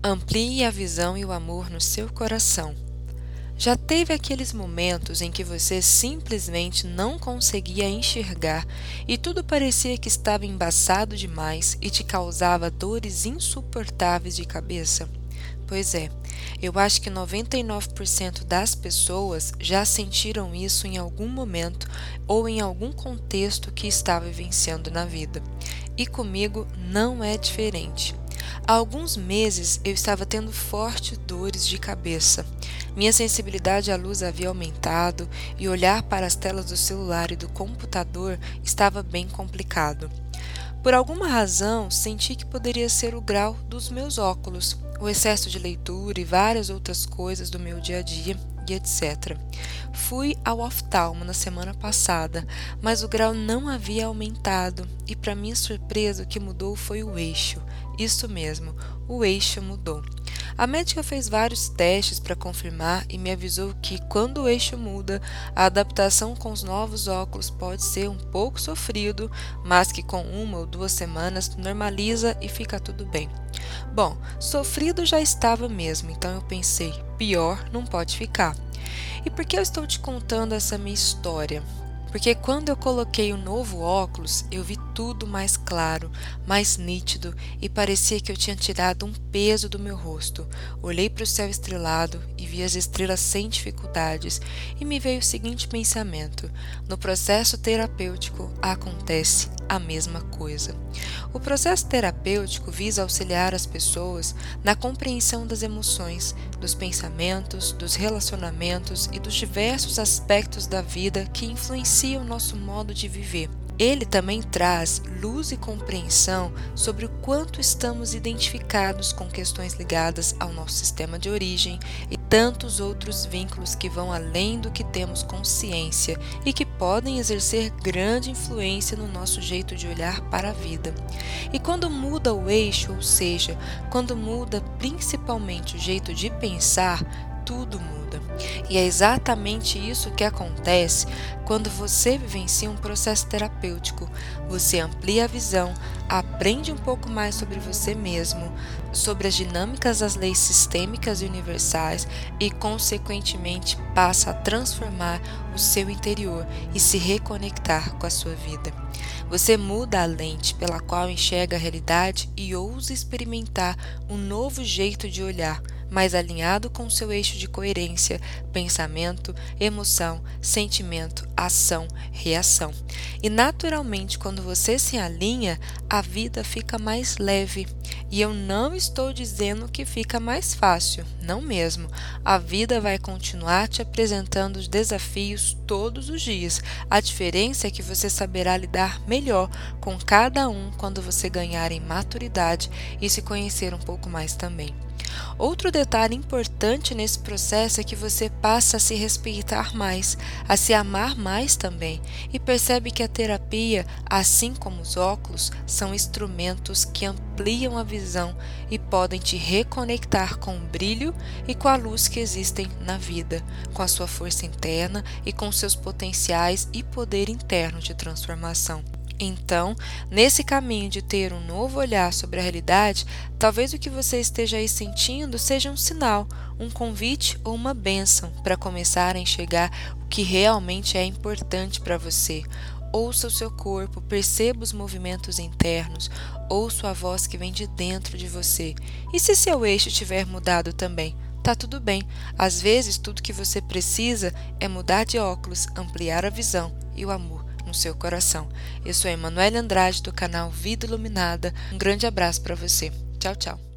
Amplie a visão e o amor no seu coração. Já teve aqueles momentos em que você simplesmente não conseguia enxergar e tudo parecia que estava embaçado demais e te causava dores insuportáveis de cabeça? Pois é, eu acho que 99% das pessoas já sentiram isso em algum momento ou em algum contexto que estava vivenciando na vida. E comigo não é diferente. Há alguns meses eu estava tendo fortes dores de cabeça. Minha sensibilidade à luz havia aumentado e olhar para as telas do celular e do computador estava bem complicado. Por alguma razão, senti que poderia ser o grau dos meus óculos, o excesso de leitura e várias outras coisas do meu dia a dia e etc. Fui ao oftalmo na semana passada, mas o grau não havia aumentado e, para minha surpresa, o que mudou foi o eixo. Isso mesmo, o eixo mudou. A médica fez vários testes para confirmar e me avisou que, quando o eixo muda, a adaptação com os novos óculos pode ser um pouco sofrido, mas que com uma ou duas semanas normaliza e fica tudo bem. Bom, sofrido já estava mesmo, então eu pensei: pior não pode ficar. E por que eu estou te contando essa minha história? Porque quando eu coloquei o novo óculos, eu vi tudo mais claro, mais nítido e parecia que eu tinha tirado um peso do meu rosto. Olhei para o céu estrelado e vi as estrelas sem dificuldades e me veio o seguinte pensamento: no processo terapêutico acontece a mesma coisa. O processo terapêutico visa auxiliar as pessoas na compreensão das emoções, dos pensamentos, dos relacionamentos e dos diversos aspectos da vida que influenciam nosso modo de viver. Ele também traz luz e compreensão sobre o quanto estamos identificados com questões ligadas ao nosso sistema de origem tantos outros vínculos que vão além do que temos consciência e que podem exercer grande influência no nosso jeito de olhar para a vida. E quando muda o eixo, ou seja, quando muda principalmente o jeito de pensar, tudo muda. E é exatamente isso que acontece quando você vivencia um processo terapêutico. Você amplia a visão, aprende um pouco mais sobre você mesmo, sobre as dinâmicas das leis sistêmicas e universais e, consequentemente, passa a transformar o seu interior e se reconectar com a sua vida. Você muda a lente pela qual enxerga a realidade e ousa experimentar um novo jeito de olhar mais alinhado com seu eixo de coerência, pensamento, emoção, sentimento, ação, reação. E naturalmente, quando você se alinha, a vida fica mais leve. E eu não estou dizendo que fica mais fácil, não mesmo. A vida vai continuar te apresentando os desafios todos os dias. A diferença é que você saberá lidar melhor com cada um quando você ganhar em maturidade e se conhecer um pouco mais também. Outro detalhe importante nesse processo é que você passa a se respeitar mais, a se amar mais também, e percebe que a terapia, assim como os óculos, são instrumentos que ampliam a visão e podem te reconectar com o brilho e com a luz que existem na vida, com a sua força interna e com seus potenciais e poder interno de transformação. Então, nesse caminho de ter um novo olhar sobre a realidade, talvez o que você esteja aí sentindo seja um sinal, um convite ou uma bênção para começar a enxergar o que realmente é importante para você. Ouça o seu corpo, perceba os movimentos internos, ouça a voz que vem de dentro de você. E se seu eixo tiver mudado também? Tá tudo bem. Às vezes, tudo que você precisa é mudar de óculos, ampliar a visão e o amor no seu coração. Eu sou Emanuele Andrade do canal Vida Iluminada. Um grande abraço para você. Tchau, tchau.